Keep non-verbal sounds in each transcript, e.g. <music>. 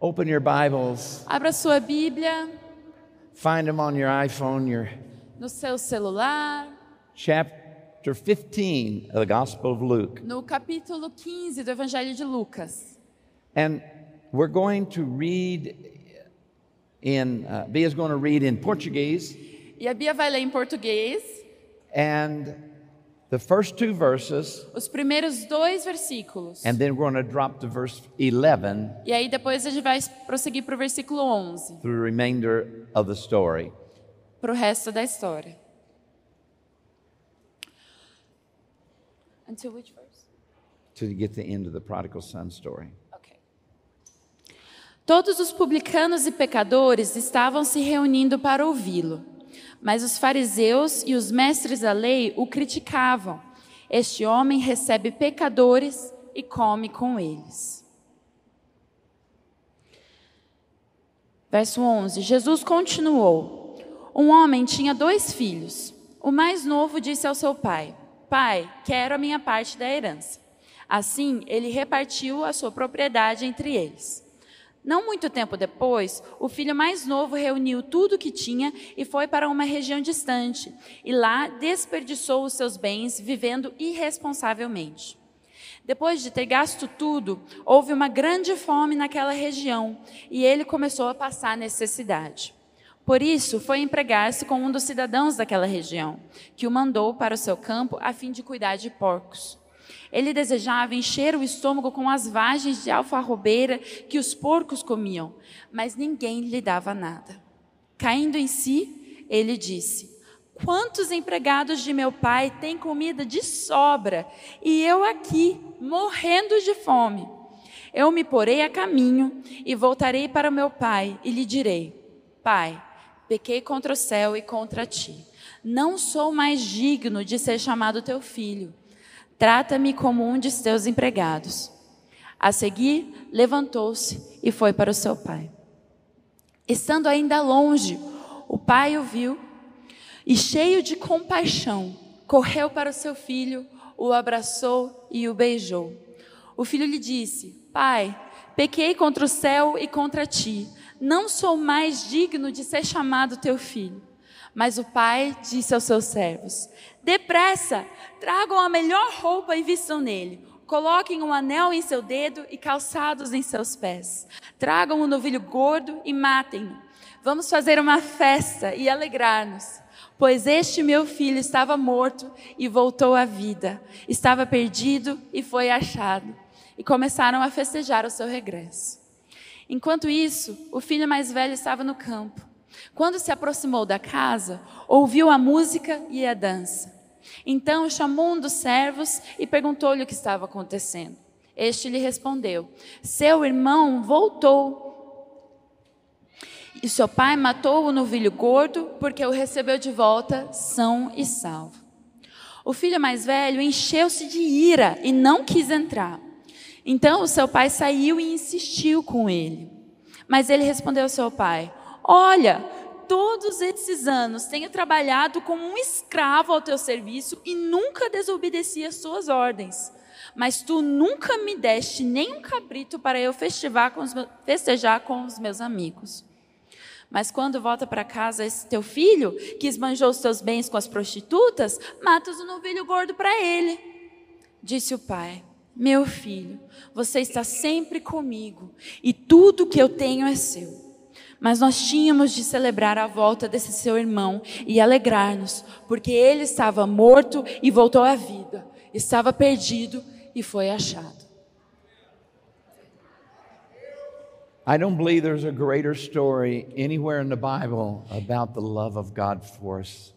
Open your Bibles, Abra sua Bíblia. Find them on your iPhone, your no seu celular, chapter 15 of the Gospel of Luke. no capítulo 15 do Evangelho de Lucas. And we're going to read in, uh, Bia's going to read in Portuguese, E a Bia vai ler em português. And the first two verses, os primeiros dois versículos. and then we're going to drop to verse 11 E aí depois a gente vai prosseguir para o versículo 11, through the remainder of the story. para o resto da história. Until which verse? You get to the end of the prodigal son story. Todos os publicanos e pecadores estavam se reunindo para ouvi-lo, mas os fariseus e os mestres da lei o criticavam. Este homem recebe pecadores e come com eles. Verso 11: Jesus continuou: Um homem tinha dois filhos. O mais novo disse ao seu pai: Pai, quero a minha parte da herança. Assim, ele repartiu a sua propriedade entre eles. Não muito tempo depois, o filho mais novo reuniu tudo o que tinha e foi para uma região distante, e lá desperdiçou os seus bens vivendo irresponsavelmente. Depois de ter gasto tudo, houve uma grande fome naquela região e ele começou a passar necessidade. Por isso, foi empregar-se com um dos cidadãos daquela região, que o mandou para o seu campo a fim de cuidar de porcos. Ele desejava encher o estômago com as vagens de alfarrobeira que os porcos comiam, mas ninguém lhe dava nada. Caindo em si, ele disse: Quantos empregados de meu pai têm comida de sobra e eu aqui, morrendo de fome? Eu me porei a caminho e voltarei para meu pai e lhe direi: Pai, pequei contra o céu e contra ti. Não sou mais digno de ser chamado teu filho. Trata-me como um de teus empregados. A seguir, levantou-se e foi para o seu pai. Estando ainda longe, o pai o viu e, cheio de compaixão, correu para o seu filho, o abraçou e o beijou. O filho lhe disse: Pai, pequei contra o céu e contra ti. Não sou mais digno de ser chamado teu filho. Mas o pai disse aos seus servos: Depressa, tragam a melhor roupa e vistam nele. Coloquem um anel em seu dedo e calçados em seus pés. Tragam um novilho gordo e matem-no. Vamos fazer uma festa e alegrar-nos. Pois este meu filho estava morto e voltou à vida. Estava perdido e foi achado. E começaram a festejar o seu regresso. Enquanto isso, o filho mais velho estava no campo. Quando se aproximou da casa, ouviu a música e a dança. Então chamou um dos servos e perguntou-lhe o que estava acontecendo. Este lhe respondeu: Seu irmão voltou. E seu pai matou o novilho gordo porque o recebeu de volta são e salvo. O filho mais velho encheu-se de ira e não quis entrar. Então o seu pai saiu e insistiu com ele. Mas ele respondeu ao seu pai: Olha, todos esses anos tenho trabalhado como um escravo ao teu serviço e nunca desobedeci às suas ordens. Mas tu nunca me deste nem um cabrito para eu festejar com os, festejar com os meus amigos. Mas quando volta para casa esse teu filho, que esbanjou os teus bens com as prostitutas, matas o novilho gordo para ele. Disse o pai: Meu filho, você está sempre comigo e tudo que eu tenho é seu. Mas nós tínhamos de celebrar a volta desse seu irmão e alegrar-nos, porque ele estava morto e voltou à vida, estava perdido e foi achado. I don't believe there's a greater story anywhere in the Bible about the love of God for us.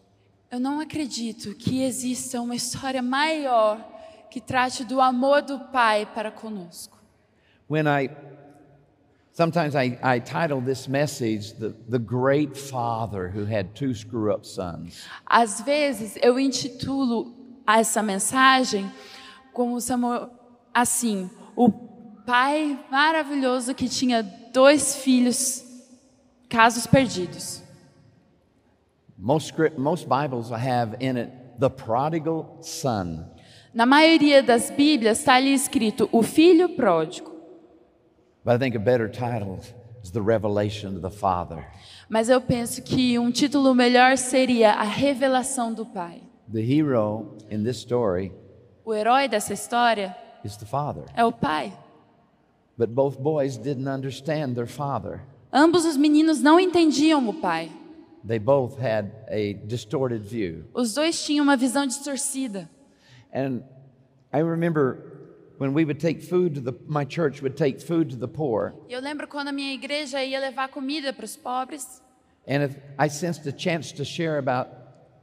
Eu não acredito que exista uma história maior que trate do amor do Pai para conosco. When I sometimes I, I title this message the, the Great Father Who Had Two Screw Up Sons. Às vezes eu intitulo essa mensagem como assim, o pai maravilhoso que tinha dois filhos, casos perdidos. Most, script, most Bibles have in it the prodigal son. Na maioria das Bíblias está ali escrito o filho pródigo. But I think a better title is The Revelation of the Father. Mas eu penso que um título melhor seria A Revelação do Pai. The hero in this story O herói dessa história is the Father. é o pai. But both boys didn't understand their father. Ambos os meninos não entendiam o pai. They both had a distorted view. Os dois tinham uma visão distorcida. And I remember when we would take food to the my church would take food to the poor, E eu lembro quando a minha igreja ia levar comida para os pobres, and if I sensed a chance to share about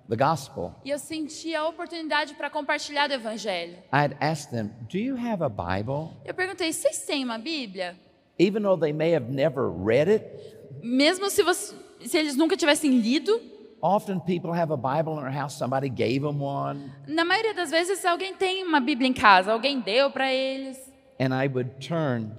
the gospel, e eu sentia a oportunidade para compartilhar do evangelho. I'd ask them, "Do you have a Bible?" Eu perguntei: "Vocês têm uma Bíblia?" Even though they may have never read it, Mesmo se, você- se eles nunca tivessem lido, often people have a Bible in their house, somebody gave them one, na maioria das vezes alguém tem uma Bíblia em casa, alguém deu para eles. and I would turn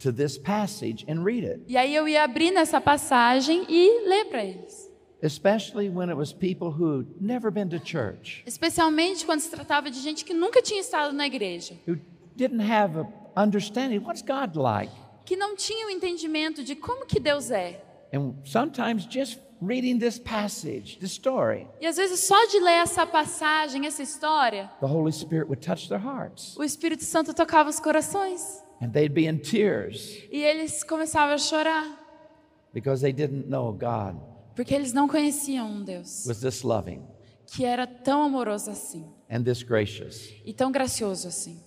to this passage and read it, E aí eu ia abrir nessa passagem e ler para eles. especially when it was people who'd never been to church, Especialmente quando se tratava de gente que nunca tinha estado na igreja, who didn't have a understanding what's God like. que não tinha o entendimento de como que Deus é. And sometimes just reading this passage, this story, E às vezes só de ler essa passagem, essa história, the Holy Spirit would touch their hearts. o Espírito Santo tocava os corações And they'd be in tears e eles começavam a chorar, because they didn't know God porque eles não conheciam um Deus was this loving que era tão amoroso assim and this gracious. e tão gracioso assim.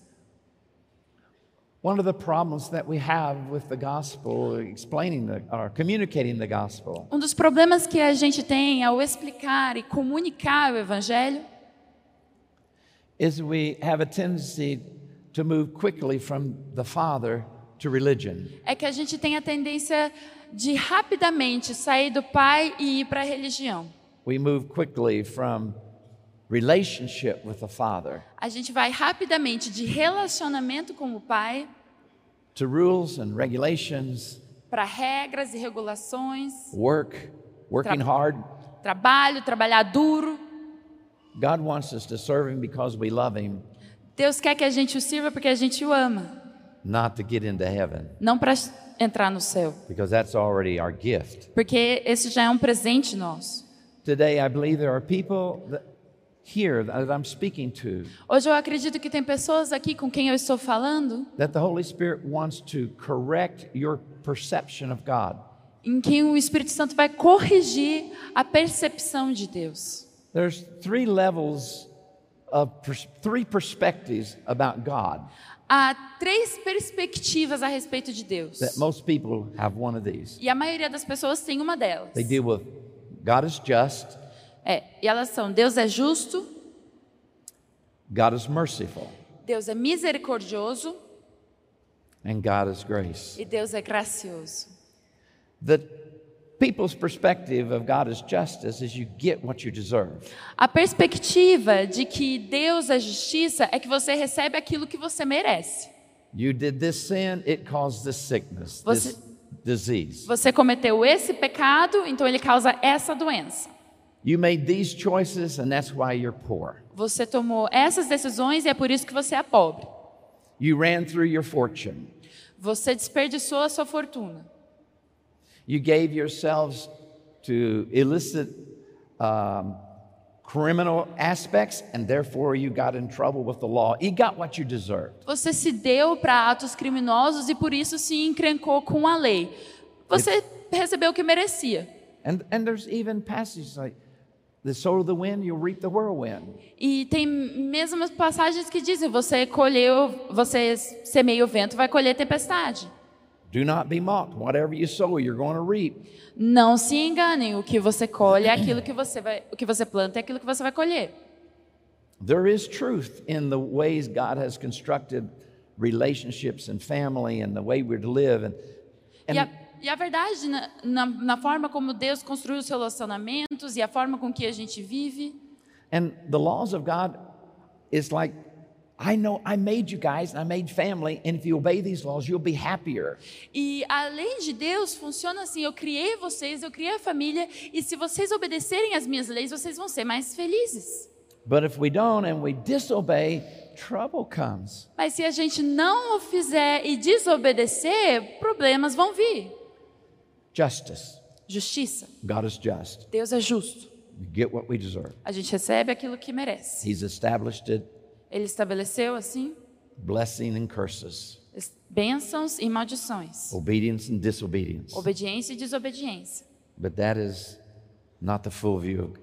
One of the problems that we have with the gospel, explaining the, or communicating the gospel, Um dos problemas que a gente tem ao explicar e comunicar o evangelho is we have a tendency to move quickly from the Father to religion. é que a gente tem a tendência de rapidamente sair do pai e ir para a religião. We move quickly from relationship with the Father A gente vai rapidamente de relacionamento com o pai to rules and regulations, para regras e regulações, work, working hard. trabalho, trabalhar duro. God wants us to serve Him because we love Him, Deus quer que a gente o sirva porque a gente o ama, not to get into heaven, não para entrar no céu, because that's already our gift. porque esse já é um presente nosso. Today, I believe there are people that, here that I'm speaking to Hoje eu acredito que tem pessoas aqui com quem eu estou falando that the Holy Spirit wants to correct your perception of God. em quem o Espírito Santo vai corrigir a percepção de Deus. There's three levels of pers- three perspectives about God Há três perspectivas a respeito de Deus. that most people have one of these. E a maioria das pessoas tem uma delas. They deal with God is just, É, e elas são: Deus é justo, God is merciful, Deus é misericordioso and God is grace. e Deus é gracioso. The people's perspective of God as justice is you get what you deserve. A perspectiva de que Deus é justiça é que você recebe aquilo que você merece. You did this sin, it caused this sickness, Você- this disease. Você cometeu esse pecado, então ele causa essa doença. You made these choices, and that's why you're poor. Você tomou essas decisões e é por isso que você é pobre. You ran through your fortune. Você desperdiçou a sua fortuna. You gave yourselves to illicit um, criminal aspects, and therefore you got in trouble with the law. You got what you deserved. Você se deu para atos criminosos e por isso se encrencou com a lei. Você recebeu o que merecia. And, and there's even passages like, the soul of the wind, you'll reap the whirlwind. E tem mesmas passagens que dizem: você colheu, você semeia o vento, vai colher tempestade. Do not be mocked. Whatever you sow, you're going to reap. Não se enganem, o que você colhe é aquilo que você vai, o que você planta é aquilo que você vai colher. There is truth in the ways God has constructed relationships and family and the way we're to live. And, and E a, verdade na, na, na forma como Deus construiu os relacionamentos e a forma com que a gente vive. And the laws of God is like, I know I made you guys and I made family, and if you obey these laws, you'll be happier. E a lei de Deus funciona assim: eu criei vocês, eu criei a família, e se vocês obedecerem às minhas leis, vocês vão ser mais felizes. But if we don't and we disobey, trouble comes. Mas se a gente não o fizer e desobedecer, problemas vão vir. Justice. Justiça. God is just. Deus é justo. We get what we deserve. A gente recebe aquilo que merece. He's established it, Ele estabeleceu assim blessing and curses, es- bênçãos e maldições, obedience and disobedience. obediência e desobediência. But that is not the full view of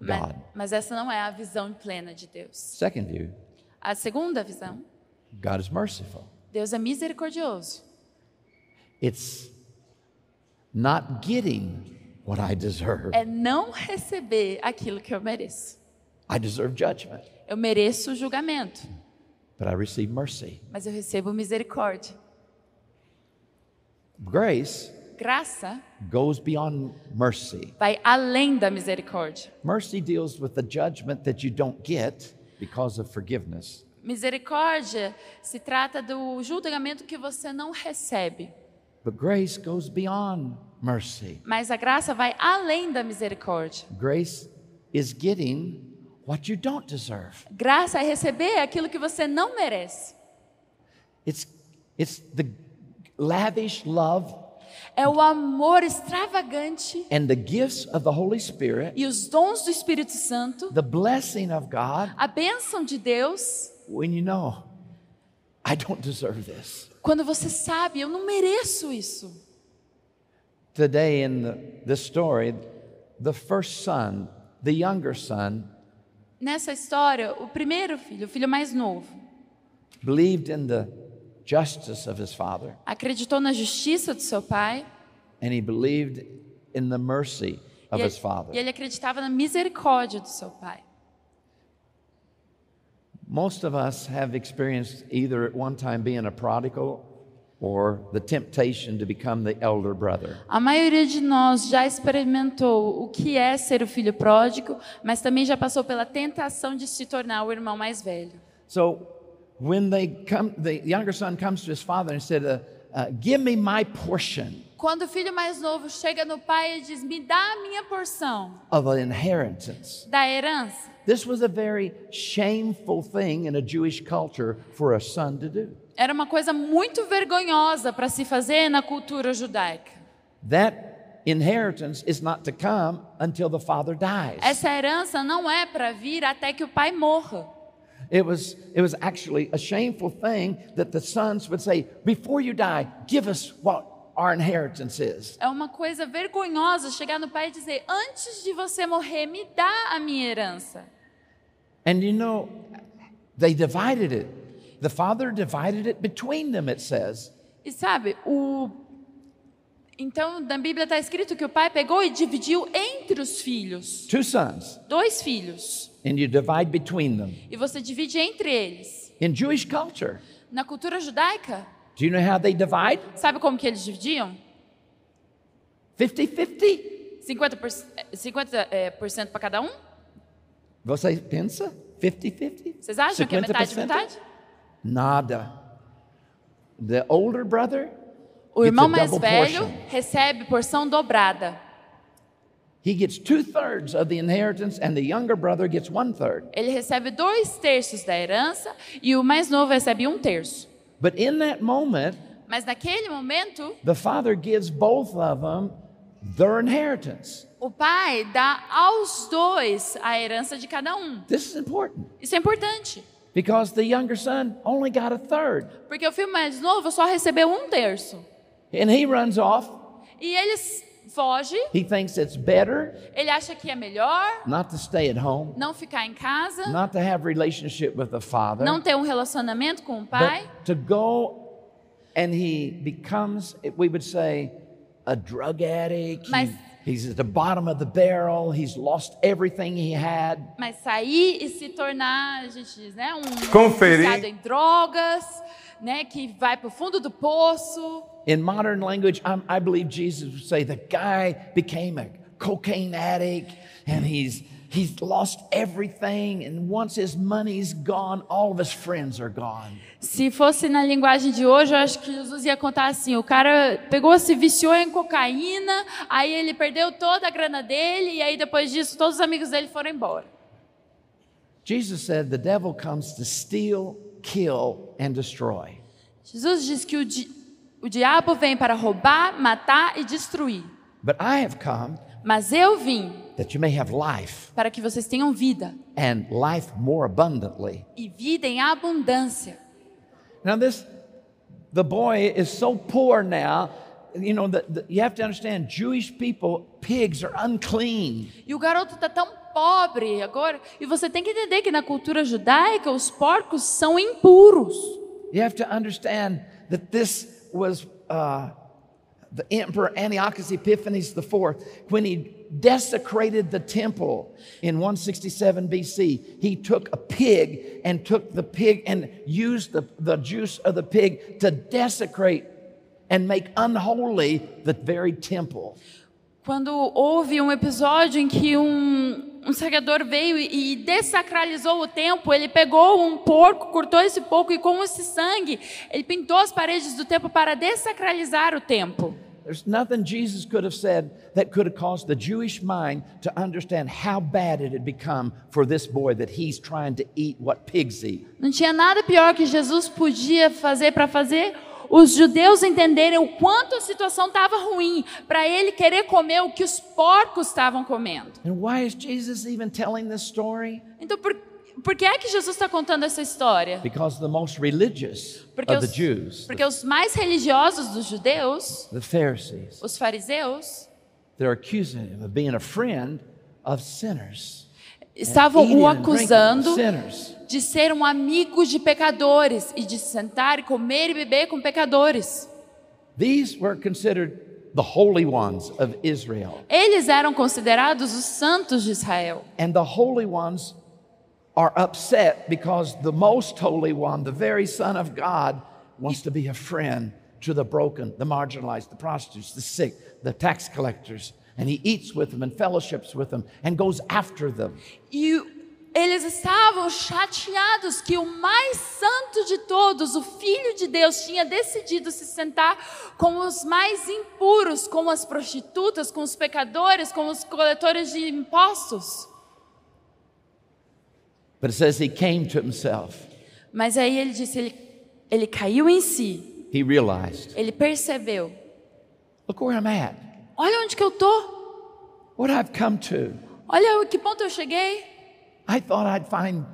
Mas, God. mas essa não é a visão plena de Deus. Second view, A segunda visão, God is merciful. Deus é misericordioso. It's not getting what I deserve. É não receber aquilo que eu mereço. I deserve judgment, Eu mereço o julgamento, but I receive mercy. mas eu recebo misericórdia. Grace Graça goes beyond mercy. vai além da misericórdia. Mercy deals with the judgment that you don't get because of forgiveness. Misericórdia se trata do julgamento que você não recebe, But grace goes beyond mercy. mas a graça vai além da misericórdia. Grace is getting what you don't deserve. Graça é receber aquilo que você não merece. It's, it's the lavish love É o amor extravagante and the gifts of the Holy Spirit, e os dons do Espírito Santo, the blessing of God, a bênção de Deus, when you know, I don't deserve this. Quando você sabe, eu não mereço isso. Today, in the, story, the first son, the younger son, Nessa história, o primeiro filho, o filho mais novo, believed in the justice of his father, acreditou na justiça do seu pai and he believed in the mercy of e his ele, father. e ele acreditava na misericórdia do seu pai. Most of us have experienced either at one time being a prodigal or the temptation to become the elder brother. A maioria de nós já experimentou o que é ser o filho pródigo, mas também já passou pela tentação de se tornar o irmão mais velho. So when they come, the younger son comes to his father and said, uh, uh, "Give me my portion Quando o filho mais novo chega no pai e diz: Me dá a minha porção of an inheritance." da herança, This was a very shameful thing in a Jewish culture for a son to do. era uma coisa muito vergonhosa para se fazer na cultura judaica. That inheritance is not to come until the father dies. Essa herança não é para vir até que o pai morra. It was, it was actually a shameful thing that the sons would say, Before you die, give us what our inheritance is. É uma coisa vergonhosa chegar no pai e dizer: Antes de você morrer, me dá a minha herança. And you know, they divided it. The father divided it between them, it says. E sabe, o. Então, na Bíblia está escrito que o pai pegou e dividiu entre os filhos. Two sons, Dois filhos. and you divide between them. E você divide entre eles. In Jewish culture, Na cultura judaica, do you know how they divide? sabe como que eles dividiam? 50 50. 50%, por, 50 é, para cada um? Você pensa? 50-50? Vocês acham que é metade 50%? metade? Nada. The older brother O irmão a mais velho portion. recebe porção dobrada. He gets two thirds of the inheritance, and the younger brother gets one third. Ele recebe dois terços da herança e o mais novo recebe um terço. But in that moment, Mas naquele momento, the father gives both of them their inheritance. o pai dá aos dois a herança de cada um. This is important Isso é importante, because the younger son only got a third, porque o filho mais novo só recebeu um terço. and he runs off. E ele s- foge, He thinks it's better ele acha que é melhor not to stay at home, não ficar em casa, not to have relationship with the father, não ter um relacionamento com o pai, but to go and he becomes, we would say, a drug addict. He- Mas- he's at the bottom of the barrel. He's lost everything he had. mas sair e se tornar, a gente diz, né, um Conferir. viciado em drogas, né, que vai para o fundo do poço. In modern language, I'm, I believe Jesus would say the guy became a cocaine addict and he's he's lost everything. And once his money's gone, all of his friends are gone. Se fosse na linguagem de hoje, eu acho que Jesus ia contar assim: o cara pegou, se viciou em cocaína, aí ele perdeu toda a grana dele, e aí depois disso todos os amigos dele foram embora. Jesus said the devil comes to steal, kill, and destroy. Jesus diz que o, di o diabo vem para roubar, matar e destruir. But I have come Mas eu vim that you may have life para que vocês tenham vida and life more abundantly. e vida em abundância. Now, this, the boy is so poor now. You know, the, the, you have to understand Jewish people, pigs are unclean. E o garoto está tão pobre agora. E você tem que entender que na cultura judaica os porcos são impuros. You have to understand that this was uh, the emperor Antiochus Epiphanes IV when he desecrated the temple in 167 BC. He took a pig and took the pig and used the, the juice of the pig to desecrate and make unholy the very temple. Quando houve um episódio em que um, um veio e, e desacralizou o templo, ele pegou um porco, cortou esse porco e com esse sangue, ele pintou as paredes do templo para desacralizar o templo. There's nothing Jesus could have said that could have caused the Jewish mind to understand how bad it had become for this boy that he's trying to eat what pigs eat. Não tinha nada pior que Jesus podia fazer para fazer os judeus entenderem o quanto a situação estava ruim, para ele querer comer o que os porcos estavam comendo. And why is Jesus even telling this story? Então, por, por que é que Jesus está contando essa história? Because the most religious Porque of os, the Jews, porque os mais religiosos dos judeus, the Pharisees, os fariseus, they're accusing him of being a friend of sinners. Estavam o acusando de ser um amigo de pecadores e de sentar e comer e beber com pecadores. These were considered the holy ones of Israel. Eles eram considerados os santos de Israel. And the holy ones are upset because the most holy one, the very Son of God, wants to be a friend to the broken, the marginalized, the prostitutes, the sick, the tax collectors. And he eats with them and fellowships with them and goes after them. E eles estavam chateados que o mais santo de todos, o Filho de Deus, tinha decidido se sentar com os mais impuros, com as prostitutas, com os pecadores, com os coletores de impostos. But it says he came to himself. Mas aí ele disse, ele, ele caiu em si, He realized, ele percebeu. look where I'm at, Olha onde que eu tô, what I've come to. olha que ponto eu cheguei. I thought I'd find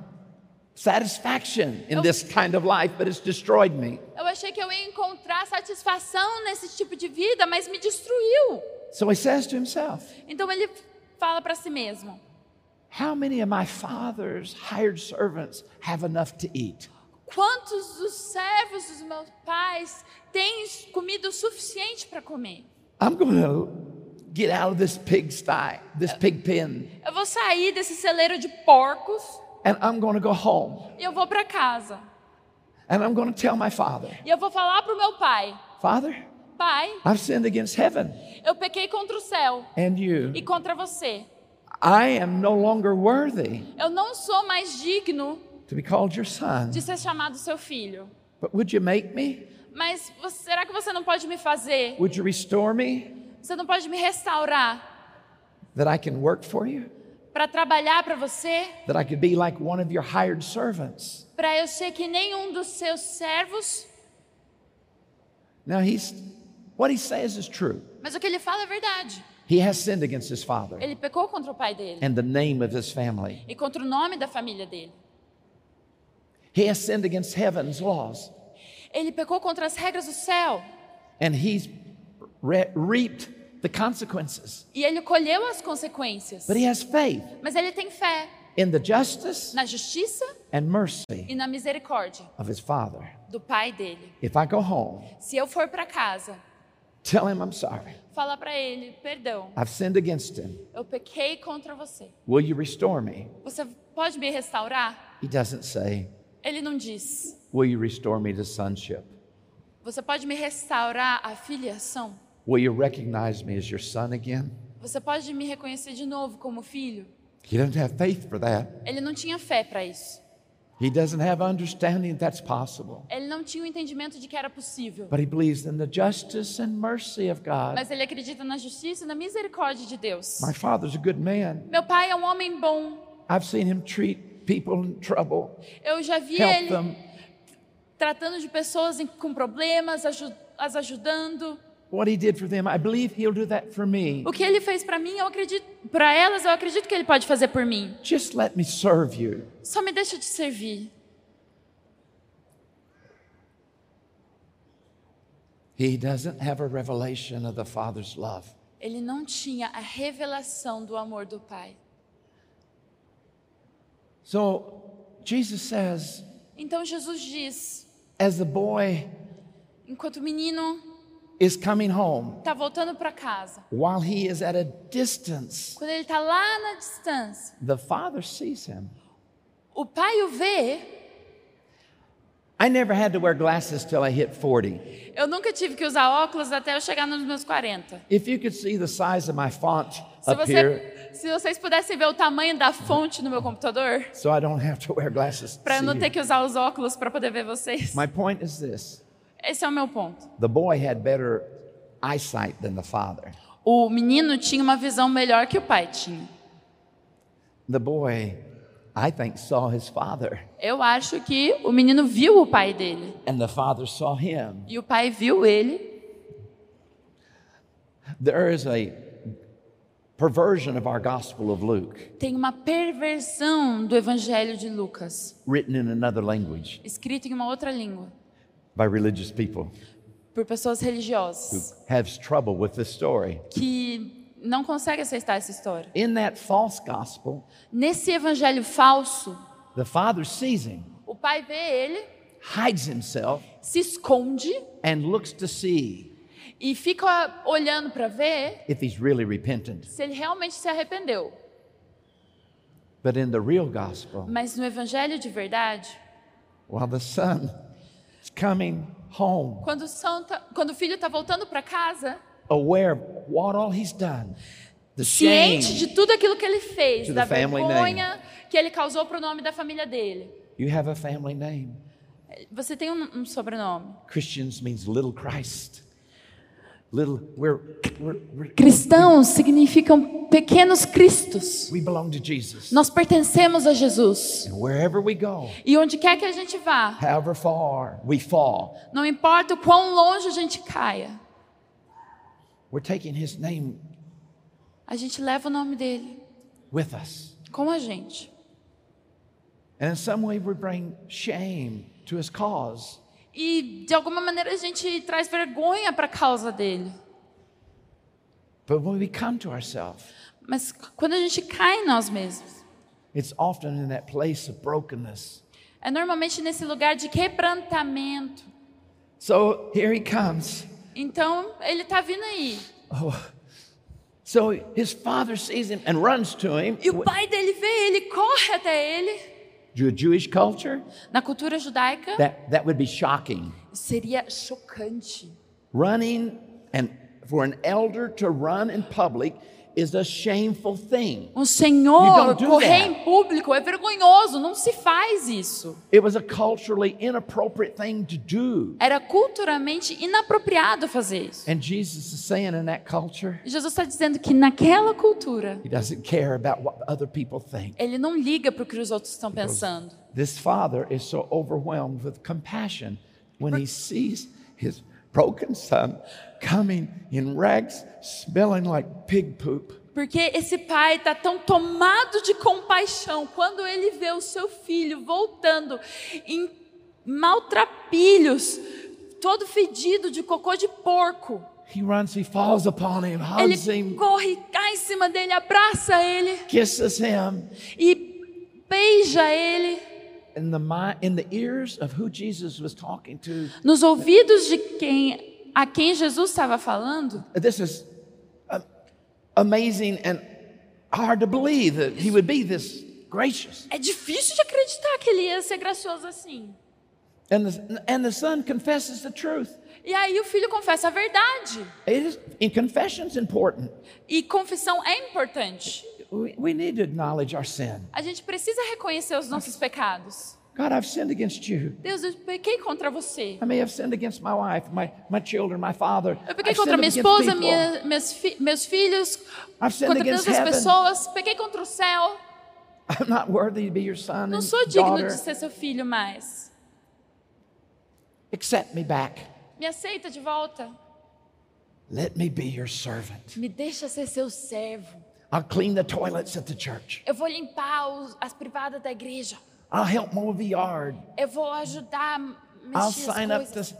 satisfaction in this kind of life, but it's destroyed me. Eu achei que eu ia encontrar satisfação nesse tipo de vida, mas me destruiu. So he says to himself, Então ele fala para si mesmo: How many of my father's hired servants have enough to eat? Quantos dos servos dos meus pais têm comida o suficiente para comer? I'm going to get out of this pigsty, this pig pen, Eu vou sair desse celeiro de porcos and I'm going to go home. e eu vou para casa. And I'm going to tell my father, E eu vou falar para o meu pai: Father, Pai, I've sinned against heaven eu pequei contra o céu and you. e contra você. I am no longer worthy Eu não sou mais digno to be called your son. de ser chamado seu filho. But would you make me? Mas você- será que você não pode me fazer? Would you restore me Você não pode me restaurar that I can work for you? para trabalhar para você? That I could be like one of your hired servants? Para eu ser que nenhum dos seus servos? Now he's what he says is true. Mas o que ele fala é verdade. He has sinned against his father Ele pecou contra o pai dele and the name of his family. e contra o nome da família dele. He has sinned against heaven's laws. Ele pecou contra as regras do céu And he's re- reaped the consequences. e ele colheu as consequências. But he has faith Mas ele tem fé in the justice na justiça and mercy e na misericórdia of his father. do pai dele. If I go home, Se eu for para casa, tell him I'm sorry. falar para ele, perdão, I've sinned against him. eu pequei contra você. Will you restore me? Você pode me restaurar? He doesn't say, Ele não diz. Will you restore me to sonship? Você pode me restaurar a filiação? Will you recognize me as your son again? Você pode me reconhecer de novo como filho? He doesn't have faith for that. Ele não tinha fé para isso. He doesn't have understanding that that's possible. Ele não tinha o entendimento de que era possível. But he believes in the justice and mercy of God. Mas ele acredita na justiça e na misericórdia de Deus. My father's a good man. Meu pai é um homem bom. I've seen him treat people in trouble, Eu já vi help ele them. tratando de pessoas com problemas, as ajudando. What he did for them, I believe he'll do that for me. O que ele fez para mim, eu acredito, para elas, eu acredito que ele pode fazer por mim. Just let me serve you. Só me deixa te servir. He doesn't have a revelation of the Father's love. Ele não tinha a revelação do amor do Pai. So Jesus says, Então Jesus diz, as the boy enquanto o menino is coming home, está voltando para casa, while he is at a distance, quando ele está lá na distância, the Father sees him. o pai o vê. I never had to wear glasses till I hit 40. Eu nunca tive que usar óculos até eu chegar nos meus 40. If you could see the size of my font Se, up here, você, se vocês pudessem ver o tamanho da fonte no meu computador, so I don't have to wear glasses. to para eu see não you. ter que usar os óculos para poder ver vocês. My point is this Esse é o meu ponto. the boy had better eyesight than the father. O menino tinha uma visão melhor que o pai tinha. The boy, I think, saw his father, Eu acho que o menino viu o pai dele and the father saw him. e o pai viu ele. There is a perversion of our Gospel of Luke Tem uma perversão do evangelho de Lucas, written in another language escrito em uma outra língua, by religious people por pessoas who religiosas has trouble with this story. que não conseguem aceitar essa história. In that false gospel, Nesse evangelho falso, the father sees him, o pai vê ele, hides himself, se esconde and looks to see e fica olhando para ver if he's really repentant. se ele realmente se arrependeu. But in the real gospel, Mas no evangelho de verdade, while the son is coming home, quando o, tá- quando o filho está voltando para casa, aware of what all he's done, the shame, ciente de tudo aquilo que ele fez, To da family vergonha que ele causou para o nome da família dele. you have a family name. Você tem um, um sobrenome. Christians means little Christ. Little, we're, we're, we're, Cristãos significam pequenos cristos. we belong to Jesus. Nós pertencemos a Jesus. And wherever we go, E onde quer que a gente vá, however far we fall, não importa o quão longe a gente caia, we're taking his name a gente leva o nome dele with us. com a gente. And in some way, we bring shame to his cause. E de alguma maneira a gente traz vergonha para a causa dele. But when we come to ourselves, Mas quando a gente cai em nós mesmos, it's often in that place of brokenness. é normalmente nesse lugar de quebrantamento. So here he comes. Então ele está vindo aí. Oh. So his father sees him and runs to him. E o pai dele vê ele, corre até ele. Jewish culture, Na cultura judaica, that, that would be shocking. seria chocante. Running and for an elder to run in public is a shameful thing. You senhor correr em público é vergonhoso, não se faz isso. It was a culturally inappropriate thing to do. Era culturalmente inapropriado fazer isso. And Jesus is saying in that culture, E Jesus está dizendo que naquela cultura, he doesn't care about what other people think. ele não liga para o que os outros estão pensando. This father is so overwhelmed with compassion when he sees his broken son coming in rags, smelling like pig poop. Porque esse pai está tão tomado de compaixão quando ele vê o seu filho voltando em maltrapilhos, todo fedido de cocô de porco. He runs, he falls upon him, hugs Ele him, corre, cai em cima dele, abraça ele kisses him. e beija ele. In the, mi- in the ears of who Jesus was talking to, Nos ouvidos de quem a quem Jesus estava falando, this is uh, amazing and hard to believe that he would be this gracious. é difícil de acreditar que ele ia ser gracioso assim. And the, and the son confesses the truth. E aí o filho confessa a verdade. It is, in confession's important. E confissão é importante. We, need to acknowledge our sin. A gente precisa reconhecer os nossos pecados. God, I've sinned against you. Deus, eu pequei contra você. I may have sinned against my wife, my, my children, my father. Eu pequei I've contra minha esposa, minha, meus, fi- meus filhos, I've sinned contra against tantas heaven. pessoas. Pequei contra o céu. I'm not worthy to be your son Não sou digno daughter. de ser seu filho mais. Accept me back. Me aceita de volta. Let me be your servant. Me deixa ser seu servo. I'll clean the toilets at the church. Eu vou limpar os- as privadas da igreja. I'll help mow the yard. Eu vou ajudar a I'll mexer as sign up coisas. to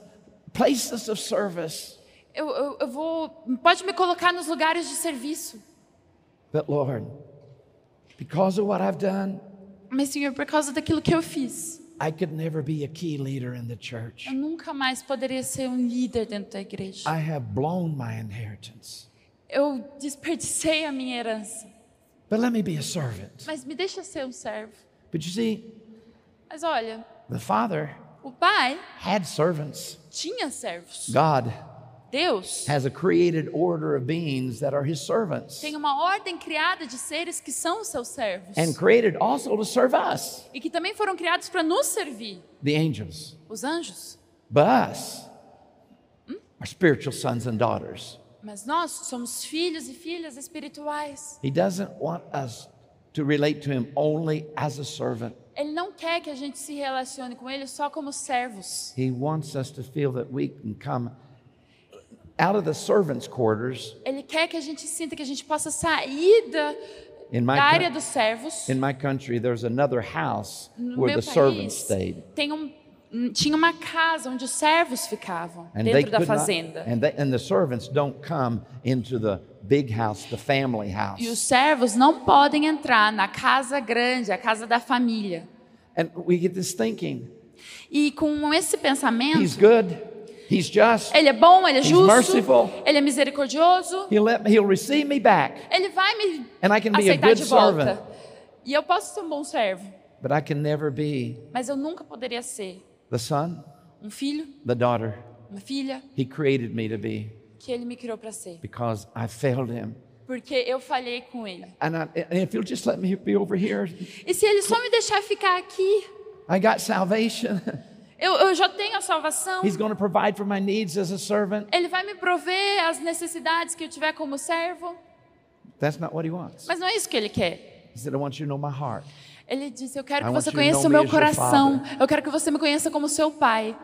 places of service. Eu, eu, eu vou. Pode me colocar nos lugares de serviço. But Lord, because of what I've done, Mas, Senhor, por causa daquilo que eu fiz, I could never be a key leader in the church. eu nunca mais poderia ser um líder dentro da igreja. I have blown my inheritance. Eu desperdicei a minha herança. But let me be a servant. Mas me deixa ser um servo. But you see, Mas olha, the Father o pai had servants. tinha servos. God Deus has a created order of beings that are his servants tem uma ordem criada de seres que são seus servos. and created also to serve us, E que também foram criados para nos servir. the angels. Os anjos. But us are spiritual sons and daughters. Mas nós somos filhos e filhas espirituais. He doesn't want us to relate to him only as a servant. Ele não quer que a gente se relacione com ele só como servos. He wants us to feel that we can come out of the servants' quarters Ele quer que a gente sinta que a gente possa sair da, in my área dos servos. in my country. There's another house No where the servants país, stayed, tem um, tinha uma casa onde os servos ficavam, and dentro da could not, fazenda. and, they, and the servants don't come into the big house, the family house. E os servos não podem entrar na casa grande, a casa da família. And we get this thinking: E com esse pensamento, He's good, He's just, ele é bom, ele é He's justo, merciful. ele é misericordioso, He'll let He'll receive me back, ele vai me and I can be a aceitar good de volta. servant. E eu posso ser um bom servo, But I can never be mas eu nunca poderia ser the son, um filho, the daughter uma filha He created me to be que ele me criou para ser, because I failed Him. porque eu falhei com ele. And, I, and if you'll just let me be over here, E se ele só me deixar ficar aqui, I got salvation. <laughs> eu, eu já tenho a salvação. He's going to provide for my needs as a servant. Ele vai me prover as necessidades que eu tiver como servo. That's not what He wants. Mas não é isso que ele quer. He said, I want you to know my heart. Ele disse: Eu quero I que want você you to conheça o me meu coração. Eu quero que você me conheça como seu pai.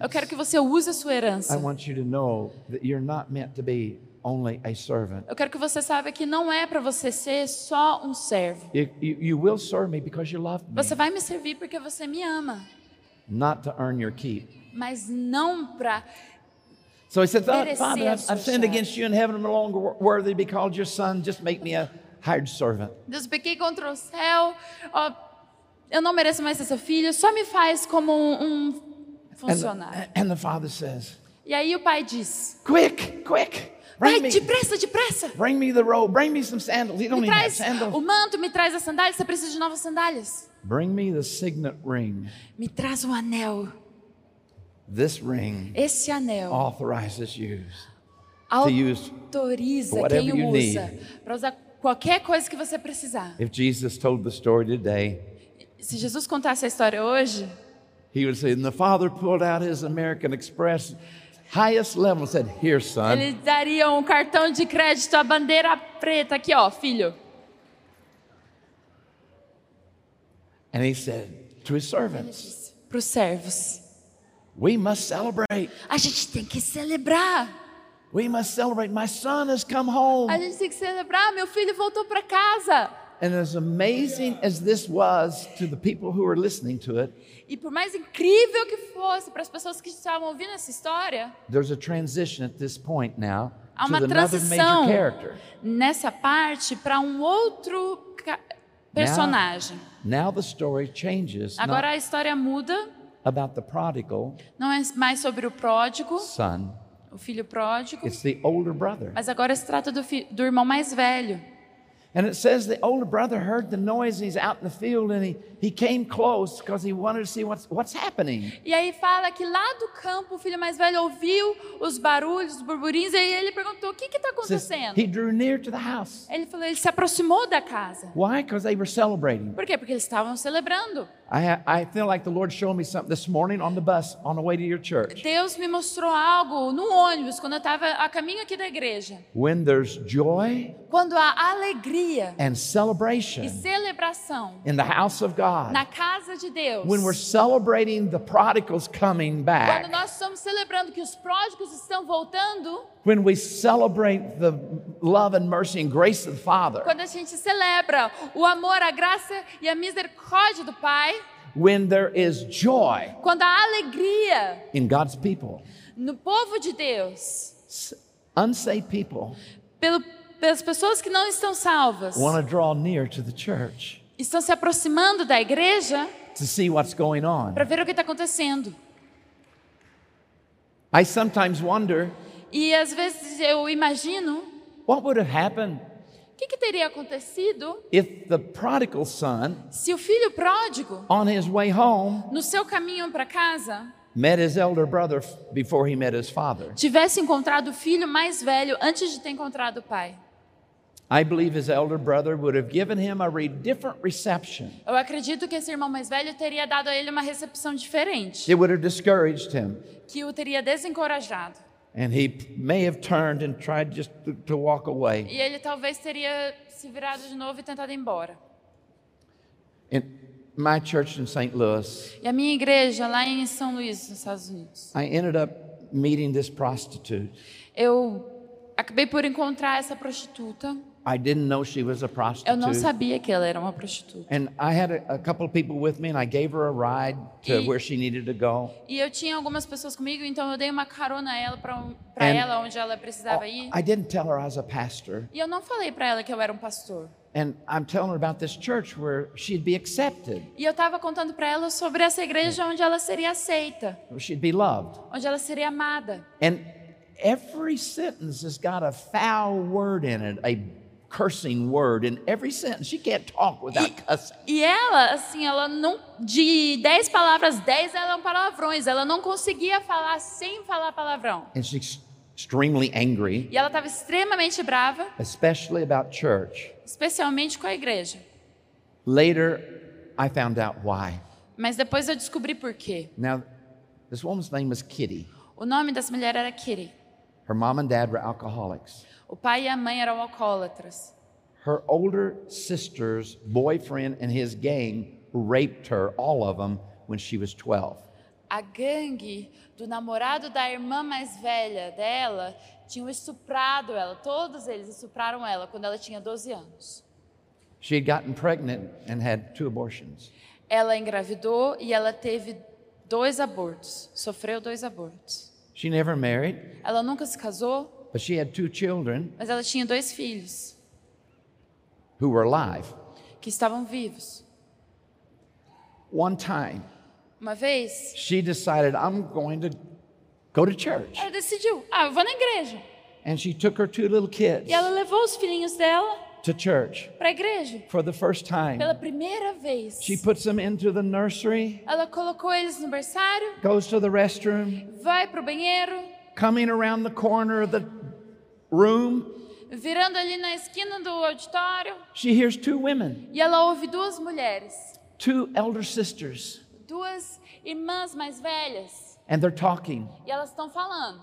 Eu quero que você use a sua herança. I want you to know that you're not meant to be only a servant. Eu quero que você saiba que não é para você ser só um servo. You, you, you will serve me because you love me, Você vai me servir porque você me ama, not to earn your keep. mas não para So he said, "Father, Merecer Father, I've, I've sinned against you in heaven. I'm no longer wor- worthy to be called your son. Just make me a hired servant. Deus pequei contra o céu. ó, eu não mereço mais ser seu filho. Só me faz como um, um And, funcionário. and the father says, E aí o pai diz: Quick, quick, Vai bring me, depressa, depressa. bring me the robe, bring me some sandals. You don't Me have traz sandals. o manto, me traz as sandálias. Você precisa de novas sandálias. Bring me the signet ring. Me traz o anel. This ring Esse anel authorizes you to use. autoriza quem usa para usar qualquer coisa que você precisar. If Jesus told the story today, Se Jesus contasse a história hoje, he would say, and the father pulled out his American Express highest level and said, Here, son. ele daria um cartão de crédito, a bandeira preta aqui, ó, filho. And he said to his servants, Para os servos. We must celebrate. A gente tem que celebrar. We must celebrate. My son has come home. A gente tem que celebrar. Meu filho voltou para casa. And as amazing as this was to the people who were listening to it, E por mais incrível que fosse para as pessoas que estavam ouvindo essa história, there's a transition at this point now há to uma another major transição character. nessa parte para um outro personagem. Now the story changes Agora a história muda, about the prodigal não é mais sobre o pródigo, son, o filho pródigo, it's the older brother. mas agora se trata do, do irmão mais velho. And it says the older brother heard the noise, he's out in the field, and he, he came close because he wanted to see what's, what's happening. E aí fala que lá do campo o filho mais velho ouviu os barulhos, os burburinhos, e aí ele perguntou: o que está It says acontecendo? he drew near to the house. Ele falou: ele se aproximou da casa. Why? Because they were celebrating. Por quê? Porque eles estavam celebrando. I, ha- I feel like the Lord showed me something this morning on the bus on the way to your church. Deus me mostrou algo no ônibus, quando eu estava a caminho aqui da igreja. When there's joy, Quando há alegria, and e celebration celebração in the house of God. na casa de Deus. When we're celebrating the prodigals coming Quando back, nós estamos celebrando que os pródigos estão voltando, when we celebrate the love and mercy and grace of the Father, quando a gente celebra o amor, a graça e a misericórdia do Pai, when there is joy quando há alegria in God's people, no povo de Deus, unsaved people pelo, pelas pessoas que não estão salvas, want to draw near to the church estão se aproximando da igreja to see what's going on. para ver o que está acontecendo. I sometimes wonder E às vezes eu imagino what would have happened o que, que teria acontecido if the prodigal son, se o filho pródigo, on his way home, no seu caminho para casa, met his elder brother before he met his father. tivesse encontrado o filho mais velho antes de ter encontrado o pai. I believe his elder brother would have given him a re- different reception. Eu acredito que esse irmão mais velho teria dado a ele uma recepção diferente, It would have discouraged him, que o teria desencorajado. And he may have turned and tried just to, to walk away. E ele talvez teria se virado de novo e tentado ir embora. In my church in St. Louis, E a minha igreja, lá em São Luís, nos Estados Unidos, I ended up meeting this prostitute. eu acabei por encontrar essa prostituta. I didn't know she was a Eu não prostitute. sabia que ela era uma prostituta. And I had a, a couple of people with me, and I gave her a ride to E- where she needed to go. E eu tinha algumas pessoas comigo, então eu dei uma carona a ela para And- ela onde ela precisava ir. I didn't tell her I was a pastor. E eu não falei para ela que eu era um pastor. And I'm telling her about this church where she'd be accepted, E eu estava contando para ela sobre essa igreja onde ela seria aceita, she'd be loved. onde ela seria amada. And every sentence has got a foul word in it, a cursing word in every sentence. She can't talk without cussing. E ela, assim, ela não. De 10 palavras, 10 eram palavrões. Ela não conseguia falar sem falar palavrão. And she's extremely angry, E ela estava extremamente brava, especially about church. especialmente com a igreja. Later, I found out why. Mas depois eu descobri por quê. Now, this woman's name was Kitty. O nome dessa mulher era Kitty. Her mom and dad were alcoholics. O pai e a mãe eram alcoólatras. Her older sister's boyfriend and his gang raped her, all of them, when she was 12. A gangue do namorado da irmã mais velha dela tinham estuprado ela. Todos eles estupraram ela quando ela tinha 12 anos. She had gotten pregnant and had two abortions. Ela engravidou e ela teve dois abortos. Sofreu dois abortos. She never married, Ela nunca se casou, but she had two children mas ela tinha dois filhos who were alive. que estavam vivos. One time, Uma vez, she decided, I'm going to go to church. ela decidiu: ah, eu vou na igreja. And she took her two little kids E ela levou os filhinhos dela to church para a igreja for the first time. pela primeira vez. She puts them into the nursery, Ela colocou eles no berçário, goes to the restroom, vai para o banheiro, coming around the corner of the room, virando ali na esquina do auditório, she hears two women, e ela ouve duas mulheres, two elder sisters, duas irmãs mais velhas, and they're talking. e elas estão falando.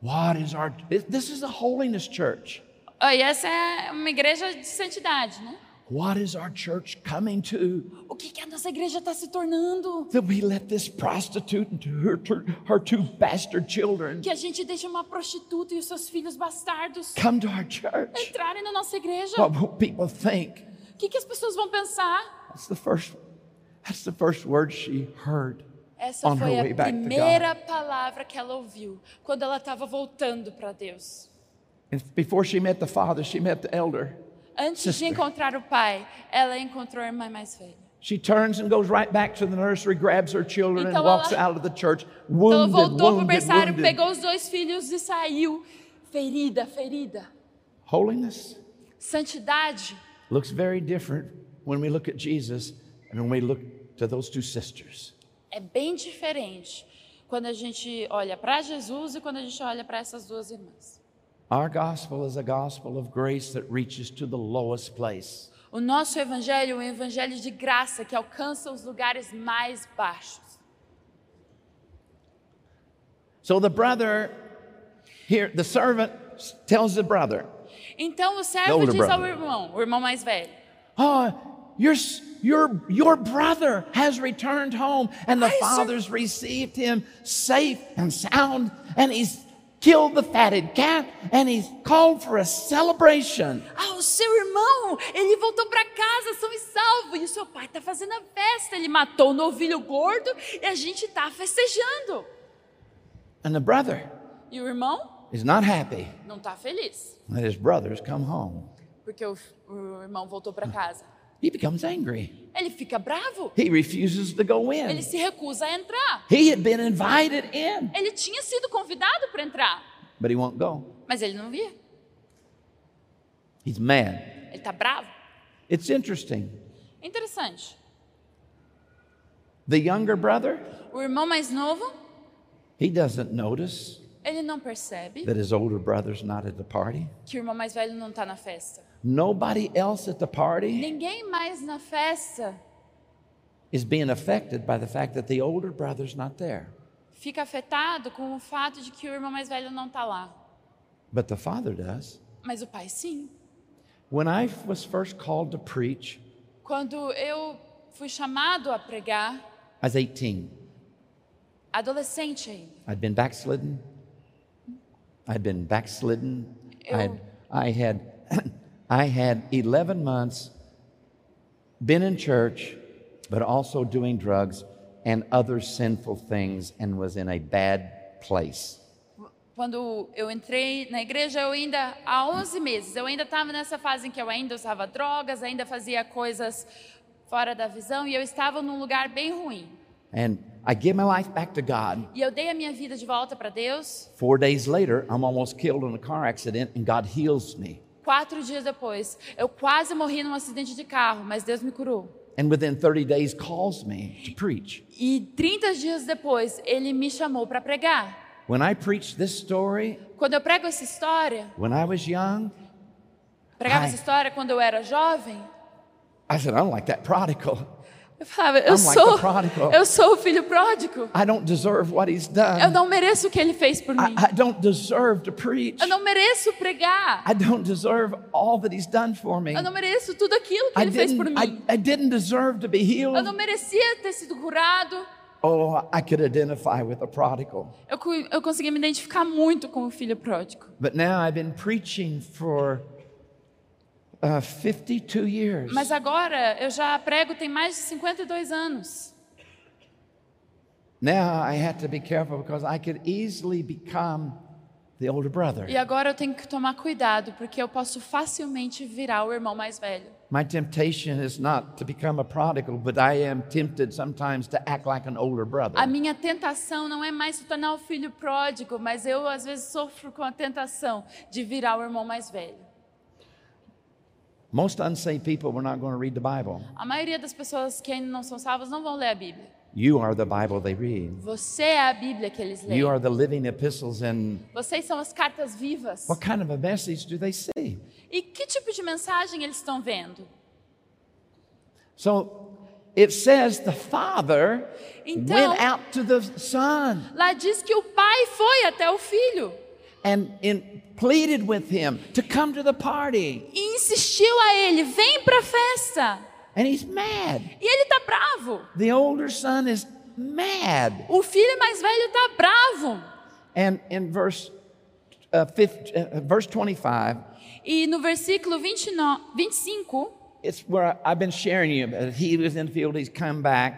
What is our this is a holiness church. Oh, e essa é uma igreja de santidade, né? What is our church coming to? O que, que a nossa igreja está se tornando? That we let this prostitute and her, her, her two bastard children Que a gente deixa uma prostituta e os seus filhos bastardos come to our church. entrarem na nossa igreja? What will people think? O que, que as pessoas vão pensar? That's the first that's the first word she heard. Essa On her foi way a back to primeira palavra que ela ouviu quando ela estava voltando para Deus. And before she met the father, she met the elder. Antes de encontrar o pai, ela encontrou a irmã mais velha. She turns and goes right back to the nursery, grabs her children, Então and walks ela- out of the church, Então wounded, voltou para o wounded, berçário, wounded. pegou os dois filhos e saiu ferida, ferida. Holiness Santidade looks very different when we look at Jesus and when we look to those two sisters. é bem diferente quando a gente olha para Jesus e quando a gente olha para essas duas irmãs. Our gospel is a gospel of grace that reaches to the lowest place. O nosso evangelho é um evangelho de graça que alcança os lugares mais baixos. So the brother here, the servant tells the brother, Então o servo diz ao brother. irmão, o irmão mais velho: Oh, your, your, your brother has returned home, and the Ai, sir- fathers received him safe and sound, and he's killed the fatted calf, and he's called for a celebration. Ah, o seu irmão, ele voltou para casa são e salvo. E o seu pai está fazendo a festa. Ele matou o novilho gordo e a gente está festejando. And the brother E o irmão is not happy não está feliz, that his brothers come home. porque o, o irmão voltou para casa. He becomes angry. Ele fica bravo. He refuses to go Ele in. se recusa a entrar. He had been invited in, Ele tinha sido convidado para entrar, but he won't go. mas ele não via. He's mad. Ele está bravo. It's interesting. Interessante. The younger brother, O irmão mais novo, he doesn't notice ele não percebe that his older brother's not at the party. que o irmão mais velho não está na festa. Nobody else at the party Ninguém mais na festa is being affected by the fact that the older brother's not there. fica afetado com o fato de que o irmão mais velho não está lá. But the father does. Mas o pai sim. When I was first called to preach, Quando eu fui chamado a pregar, I was 18. adolescente ainda, I'd been backslidden. I'd been backslidden. I'd, I had, I <clears throat> had 11 months been in church, but also doing drugs and other sinful things and was in a bad place. quando eu entrei na igreja, eu ainda, há 11 meses, eu ainda estava nessa fase em que eu ainda usava drogas, ainda fazia coisas fora da visão e eu estava num lugar bem ruim. And I give my life back to God. E eu dei a minha vida de volta para Deus. Four days later, I'm almost killed in a car accident, and God heals me. Quatro dias depois, eu quase morri num acidente de carro, mas Deus me curou. And within 30 days, calls me to preach. E 30 dias depois, ele me chamou para pregar. When I preached this story, Quando eu prego essa história, when I was young, pregava Ai. essa história quando eu era jovem, I said, I don't like that prodigal. Eu falava, eu I'm sou, eu sou o filho pródigo. I don't deserve what he's Eu done. não mereço o que ele fez por mim. I, I don't deserve to preach. Eu não mereço pregar. I don't deserve all that he's done for me. Eu não mereço tudo aquilo que I ele fez por didn't, mim. I, I didn't deserve to be Eu não healed. merecia ter sido curado. Oh, I could identify with the prodigal. Eu, eu consegui me identificar muito com o filho pródigo. But now I've been preaching for uh, 52 years. Mas agora eu já prego tem mais de 52 anos. Now I have to be careful because I could easily become the older brother. E agora eu tenho que tomar cuidado, porque eu posso facilmente virar o irmão mais velho. My temptation is not to become a prodigal, but I am tempted sometimes to act like an older brother. A minha tentação não é mais se tornar o filho pródigo, mas eu às vezes sofro com a tentação de virar o irmão mais velho. Most unsaved people were not going to read the Bible. A maioria das pessoas que ainda não são salvas não vão ler a Bíblia. You are the Bible they read. Você é a Bíblia que eles leem. You are the living epistles, and Vocês são as cartas vivas. what kind of a message do they see? E que tipo de mensagem eles estão vendo? So it says the Father Então- went out to the Son Lá diz que o pai foi até o filho and in, pleaded with him to come to the party. e insistiu a ele: vem para a festa. And he's mad. E ele tá bravo. The older son is mad. O filho mais velho tá bravo. And in verse, uh, fifth, uh, verse 25, E no versículo 29, 25, it's where I've been sharing you. uh, He was in the field, he's come back.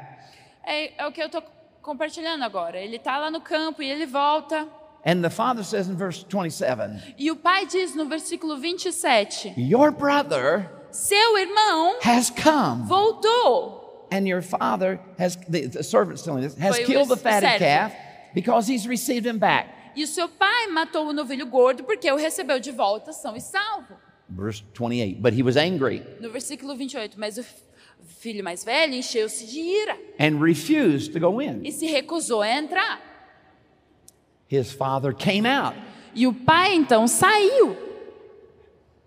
é, é o que eu tô compartilhando agora. Ele tá lá no campo e ele volta. And the father says in verse 27, E o pai diz no versículo 27: Your brother Seu irmão has come. voltou. And your father has, the, the servant's telling us, has Foi killed the fatted servo. calf because he's received him back. E o seu pai matou o novilho gordo porque o recebeu de volta são e salvo. Verse 28, but he was angry No versículo 28, mas o filho mais velho encheu-se de ira and refused to go in. e se recusou a entrar. His father came out. E o pai então saiu.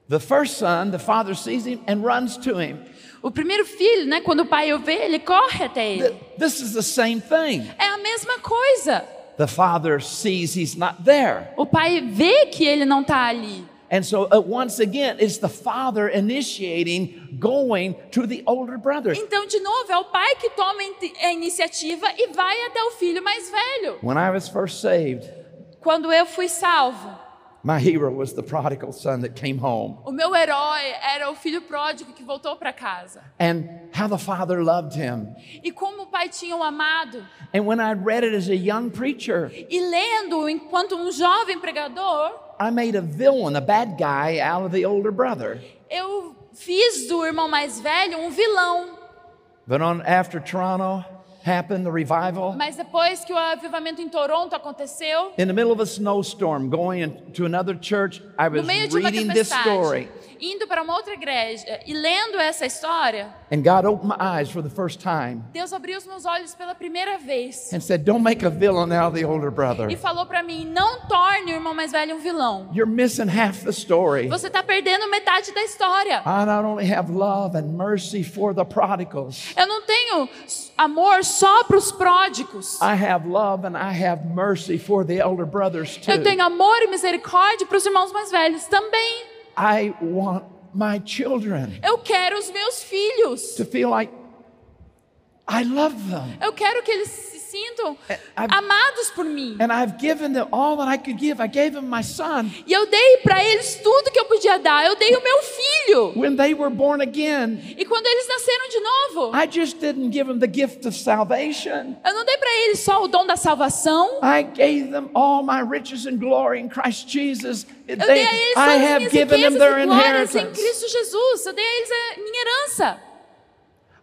The first son, the father sees him and runs to him. O primeiro filho, né, quando o pai o vê, ele corre até ele. Th- This is the same thing. É a mesma coisa. The father sees he's not there. O pai vê que ele não está ali. And so, uh, once again, it's the father initiating going to the older brother. Então, de novo, é o pai que toma a iniciativa e vai até o filho mais velho. When I was first saved, Quando eu fui salvo, my hero was the prodigal son that came home. o meu herói era o filho pródigo que voltou para casa. And how the father loved him. E como o pai tinha o amado. And when I read it as a young preacher, E lendo enquanto um jovem pregador, I made a villain, a bad guy, out of the older brother. eu fiz do irmão mais velho um vilão. But on after Toronto happened, the revival, Mas depois que o avivamento em Toronto aconteceu, in the middle of a snowstorm, going in- to another church, I no was meio de uma reading this story, indo para uma outra igreja e lendo essa história, and God opened my eyes for the first time Deus abriu os meus olhos pela primeira vez and said, "Don't make a villain out of the older brother. e falou para mim: não torne o irmão mais velho um vilão. You're missing half the story." Você está perdendo metade da história. I not only have love and mercy for the prodigals, Eu não tenho amor só para os pródigos. I have love and I have mercy for the elder brothers Eu too. tenho amor e misericórdia para os irmãos mais velhos também. I want my children Eu quero os meus filhos. to feel like I love them. Eu quero que eles se sintam I've- amados por mim. And I've given them all that I could give. I gave them my son. E eu dei para eles tudo que eu podia dar. Eu dei o meu filho. When they were born again, E quando eles nasceram de novo, I just didn't give them the gift of salvation. eu não dei para eles só o dom da salvação. I gave them all my riches and glory in Christ Jesus. Eu dei a eles I have given them their e glórias em inheritance. Cristo Jesus. Eu dei a eles a minha herança.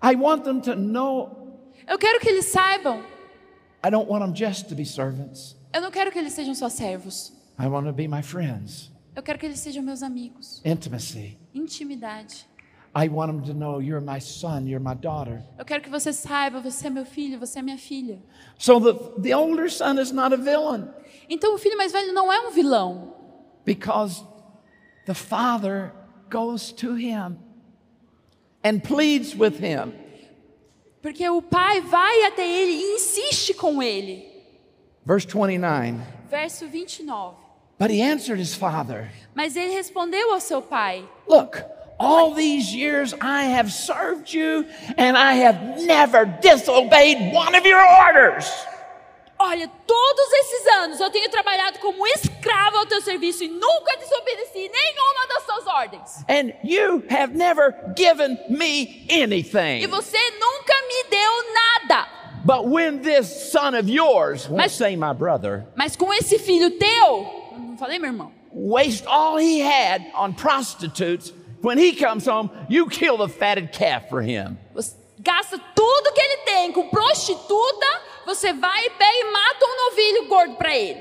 I want them to know Eu quero que eles saibam. I don't want them just to be servants. Eu não quero que eles sejam só servos. I want to be my friends. Eu quero que eles sejam meus amigos. Intimacy. Intimidade. I want them to know you're my son, you're my daughter. Eu quero que você saiba, você é meu filho, você é minha filha. So the, the older son is not a villain Então o filho mais velho não é um vilão, because the father goes to him and pleads with him. porque o pai vai até ele e insiste com ele. Verse 29. Verso 29. But he answered his father, Mas ele respondeu ao seu pai: Look, all these years I have served you, and I have never disobeyed one of your orders. Olha, todos esses anos eu tenho trabalhado como escravo ao teu serviço e nunca desobedeci nenhuma das suas ordens. And you have never given me E anything. você nunca me deu nada. But when this son of yours, won't Mas- say my brother, Mas com esse filho teu, falei, meu irmão? waste all he had on prostitutes, when he comes home, you kill the fatted calf for him. Gasta tudo que ele tem com prostituta, você vai e pega e mata um novilho gordo para ele.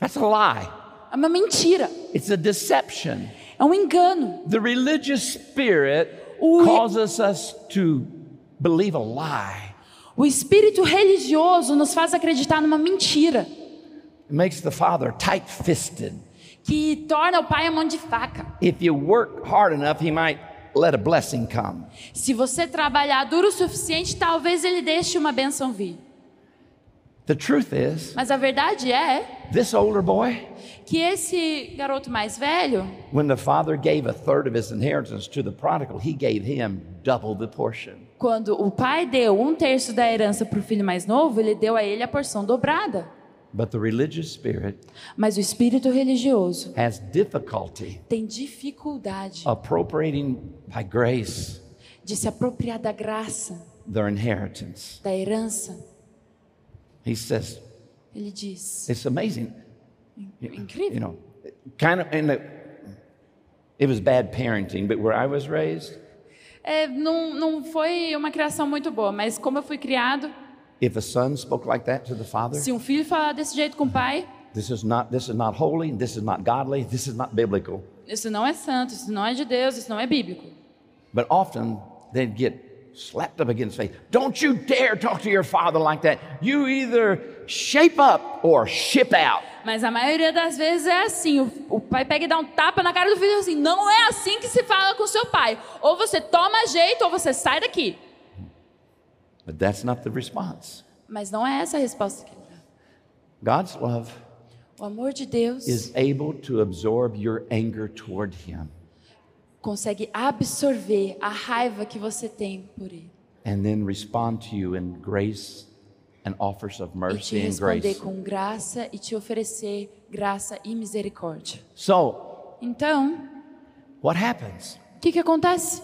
That's a lie. É uma mentira, It's a deception. é um engano. The religious spirit O- causes us to believe a lie. O espírito religioso nos faz acreditar numa mentira makes the father tight fisted. que torna o pai a mão de faca. If you work hard enough, he might let a blessing come. Se você trabalhar duro o suficiente, talvez ele deixe uma bênção vir. The truth is, Mas a verdade é this older boy, que esse garoto mais velho, when the father gave a third of his inheritance to the prodigal, he gave him double the portion. quando o pai deu um terço da herança para o filho mais novo, ele deu a ele a porção dobrada. But the religious spirit Mas o espírito religioso has difficulty tem dificuldade appropriating by grace de se apropriar da graça, their inheritance. da herança. He says, Ele diz: it's amazing. You incrível. know, kind of it was bad parenting, but where I was raised, É, não, não foi uma criação muito boa, mas como eu fui criado, if a son spoke like that to the father, se um filho falar desse jeito com o pai, this is not this is not holy, this is not godly, this is not biblical. isso não é santo, isso não é de Deus, isso não é bíblico. But often they'd get slapped up against the face. Don't you dare talk to your father like that. You either shape up or ship out. Mas a maioria das vezes é assim: o, o pai pega e dá um tapa na cara do filho assim: não é assim que se fala com seu pai. Ou você toma jeito ou você sai daqui. But that's not the response. Mas não é essa a resposta que ele dá. God's love O amor de Deus is able to absorb your anger toward Him consegue absorver a raiva que você tem por ele and then respond to you in grace and offers of e te mercy and responder grace. com graça e te oferecer graça e misericórdia. So, Então, what happens? o que, que acontece?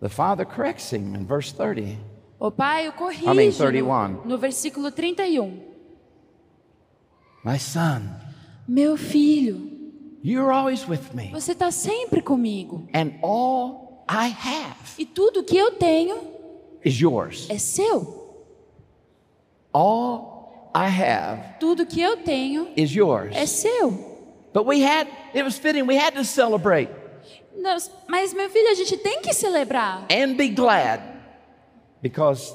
The Father corrects him in verse 30. O pai o corrige I mean, no, 31. no versículo 31. My son, Meu filho, you're always with me, você está sempre comigo. and all I have E tudo que eu tenho is yours. é seu. All I have Tudo que eu tenho is yours. é seu. But we had, it was fitting, we had to celebrate mas, meu filho, a gente tem que celebrar. and be glad because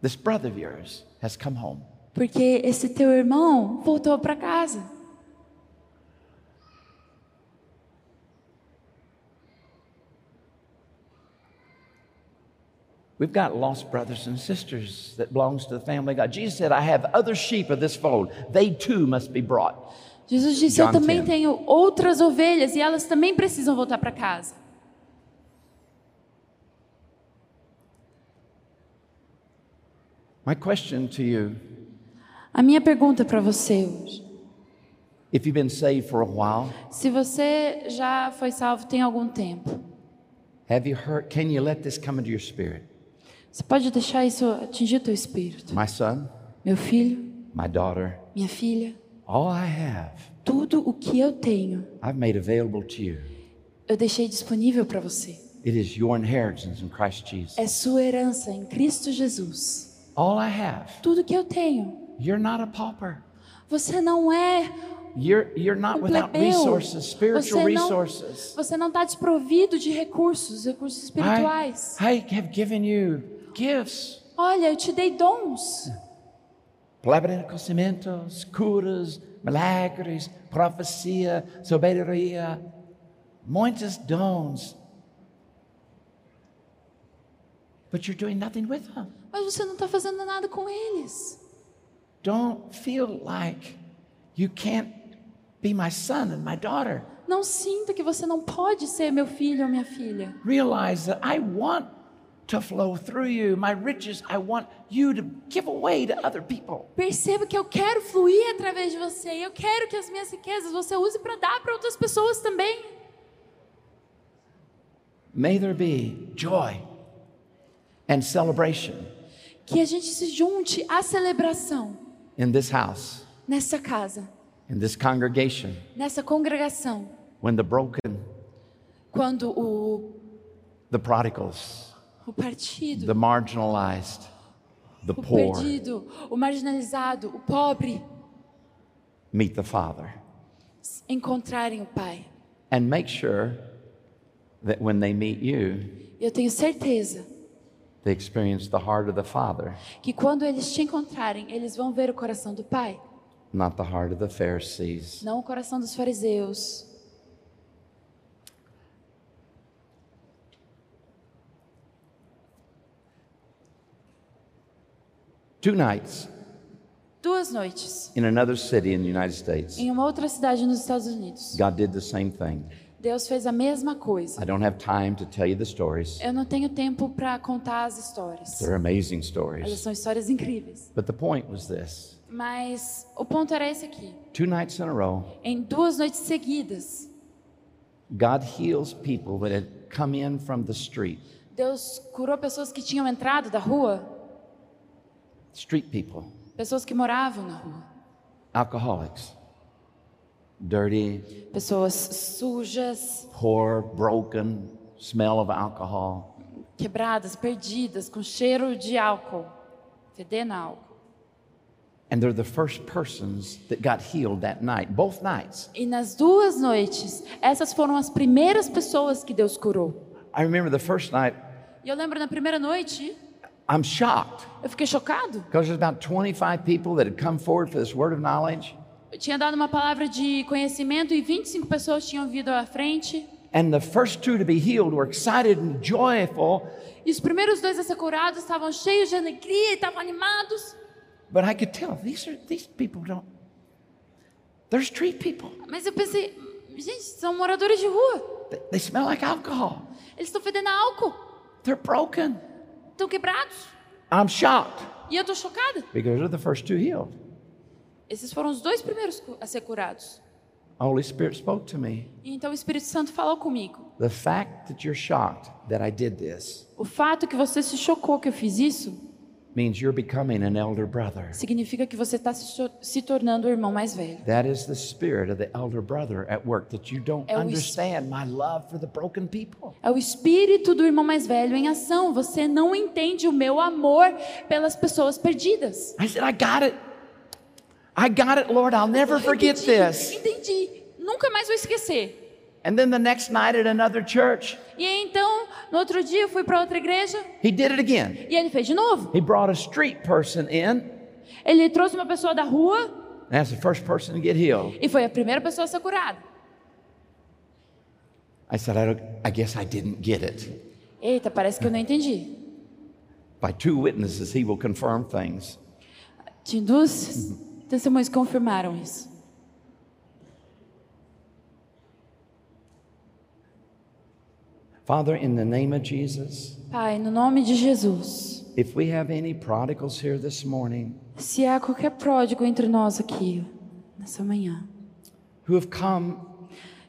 this brother of yours has come home. Porque esse teu irmão voltou para casa. We've got lost brothers and sisters that belongs to the family of God. Jesus said, I have other sheep of this fold. They too must be brought. Jesus disse: John Eu também 10. tenho outras ovelhas e elas também precisam voltar para casa. My question to you, A minha pergunta para você hoje: if you've been saved for a while, se você já foi salvo tem algum tempo, have you heard, can you let this come into your spirit? você pode deixar isso atingir o teu espírito? My son, Meu filho, my daughter, minha filha, all I have, tudo o que eu tenho, I've made available to you. eu deixei disponível para você. It is your inheritance in Christ Jesus. É sua herança em Cristo Jesus. All I have. Tudo que eu tenho. You're not a pauper. Você não é You're, you're not um without resources, spiritual Você não- resources. Você não está desprovido de recursos, recursos espirituais. I, I have given you gifts. Olha, eu te dei dons. Palavra de conhecimentos, curas, milagres, profecia, sabedoria, muitos dons. But you're doing nothing with them. Mas você não está fazendo nada com eles. Don't feel like you can't be my son and my daughter. Não sinta que você não pode ser meu filho ou minha filha. Realize that I want to flow through you. My riches, I want you to give away to other people. Perceba que eu quero fluir através de você. Eu quero que as minhas riquezas você use para dar para outras pessoas também. May there be joy and celebration Que a gente se junte à celebração in this house, nessa casa, in this congregation, nessa congregação. when the broken, Quando o, the prodigals, o partido, the marginalized, the o poor perdido, o marginalizado, o pobre meet the Father. encontrarem o Pai. And make sure that when they meet you, Eu tenho certeza they experience the heart of the Father, que quando eles te encontrarem, eles vão ver o coração do Pai, not the heart of the Pharisees. não o coração dos fariseus. Two nights Duas noites, in another city in the United States, em uma outra cidade nos Estados Unidos. God did the same thing. Deus fez a mesma coisa. I don't have time to tell you the stories. Eu não tenho tempo para contar as histórias. They're amazing Elas stories. são histórias incríveis. But the point was this Mas o ponto era esse aqui. two nights in a row, Em duas noites seguidas, God heals people that had come in from the street, Deus curou pessoas que tinham entrado da rua, street people, pessoas que moravam na rua, alcoholics, dirty, pessoas sujas, poor, broken, smell of alcohol. quebradas, perdidas, com cheiro de álcool, fedendo a álcool. And they're the first persons that got healed that night, both nights. E nas duas noites, essas foram as primeiras pessoas que Deus curou. I remember the first night, E eu lembro na primeira noite, I'm shocked eu fiquei chocado. because there's about 25 people that had come forward for this word of knowledge. Eu tinha dado uma palavra de conhecimento e 25 pessoas tinham vindo à frente. And the first two to be healed were excited and joyful. E os primeiros dois a ser curados estavam cheios de alegria e estavam animados. But I could tell these are these people don't. They're street people. Mas eu pensei, gente, são moradores de rua. They, they smell like alcohol. Eles estão fedendo a álcool. They're broken. Estão quebrados. I'm shocked E eu tô chocada. because they're the first two healed. Esses foram os dois primeiros a ser curados. Holy Spirit spoke to me. E então o Espírito Santo falou comigo. The fact that you're shocked that I did this O fato que você se chocou que eu fiz isso means you're becoming an elder brother. significa que você está se, tornando o irmão mais velho. That is the spirit of the elder brother at work, that you don't É understand my love for the broken people. É o espírito do irmão mais velho em ação. Você não entende o meu amor pelas pessoas perdidas. I said, I got it. I got it, Lord. I'll never forget entendi, this. entendi. Nunca mais vou esquecer. And then the next night at another church, E então, no outro dia eu fui para outra igreja he did it again. e ele fez de novo. He brought a street person in, Ele trouxe uma pessoa da rua and that's the first person to get healed. e foi a primeira pessoa a ser curada. I said, I, don't, I guess I didn't get it. Eita, parece que eu não entendi. By two witnesses, he will confirm things. Tinha duas testemunhas confirmaram isso. Father, in the name of Jesus, Pai, no nome de Jesus, if we have any prodigals here this morning se há qualquer pródigo entre nós aqui, nessa manhã, who have come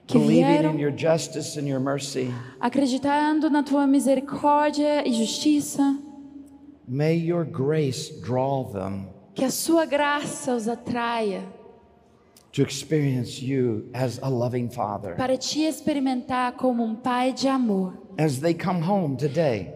que believing vieram in your justice and your mercy, acreditando na tua misericórdia e justiça, may your grace draw them. que a sua graça os atraia to experience you as a loving Father. para te experimentar como um pai de amor. As they come home today,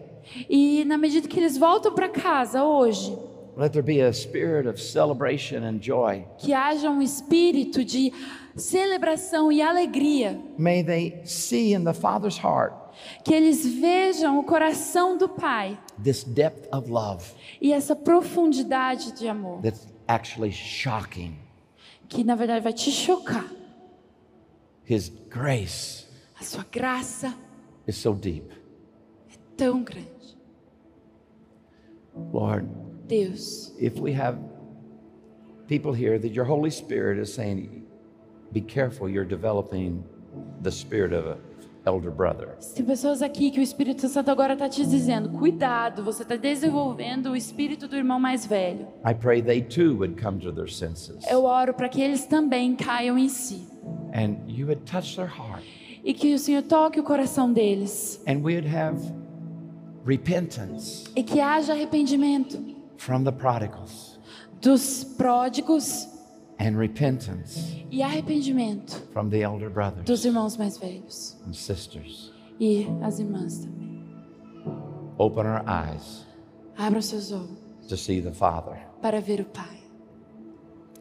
E na medida que eles voltam para casa hoje, let there be a spirit of celebration and joy. que haja um espírito de celebração e alegria, May they see in the Father's heart que eles vejam o coração do pai this depth of love e essa profundidade de amor, that's actually shocking. Que na verdade vai te chocar. His grace A sua graça is so deep. tão grande. Lord, Deus, if we have people here that your Holy Spirit is saying, be careful, you're developing the spirit of an elder brother. tem pessoas aqui que o Espírito Santo agora está te dizendo, cuidado, você está desenvolvendo o espírito do irmão mais velho. I pray they too would come to their senses. Eu oro para que eles também caiam em si. And you would touch their heart. E que o Senhor toque o coração deles. And we would have repentance e que haja arrependimento from the prodigals. dos pródigos and repentance e arrependimento from the elder dos brothers irmãos mais velhos and sisters. e as irmãs também. Open our eyes Abra seus olhos to see the Father para ver o Pai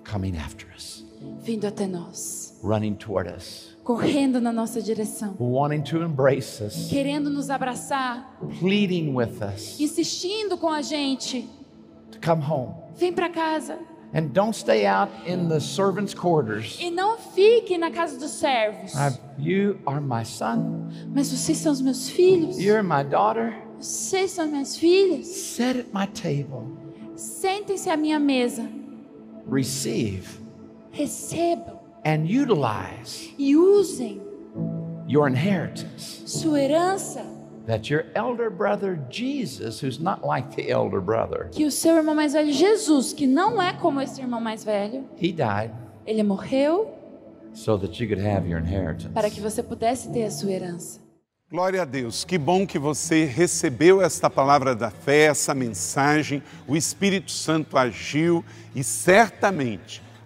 coming after us, vindo até nós, running toward us, correndo na nossa direção, wanting to embrace us, querendo nos abraçar, pleading with us insistindo com a gente. to come home. Vem para casa And don't stay out in the servants' quarters. e não fique na casa dos servos. I- you are my son. Mas vocês são os meus filhos. You're my daughter. Vocês são minhas filhas. Sit at my table. Sentem-se à minha mesa. Receive Recebam and utilize e usem your inheritance. sua herança. That your elder brother Jesus, who's not like the elder brother, Que o seu irmão mais velho, Jesus, que não é como esse irmão mais velho, he died ele morreu so that you could have your inheritance. para que você pudesse ter a sua herança. Glória a Deus, que bom que você recebeu esta palavra da fé, essa mensagem, o Espírito Santo agiu e certamente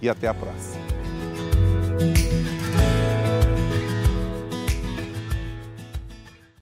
e até a próxima.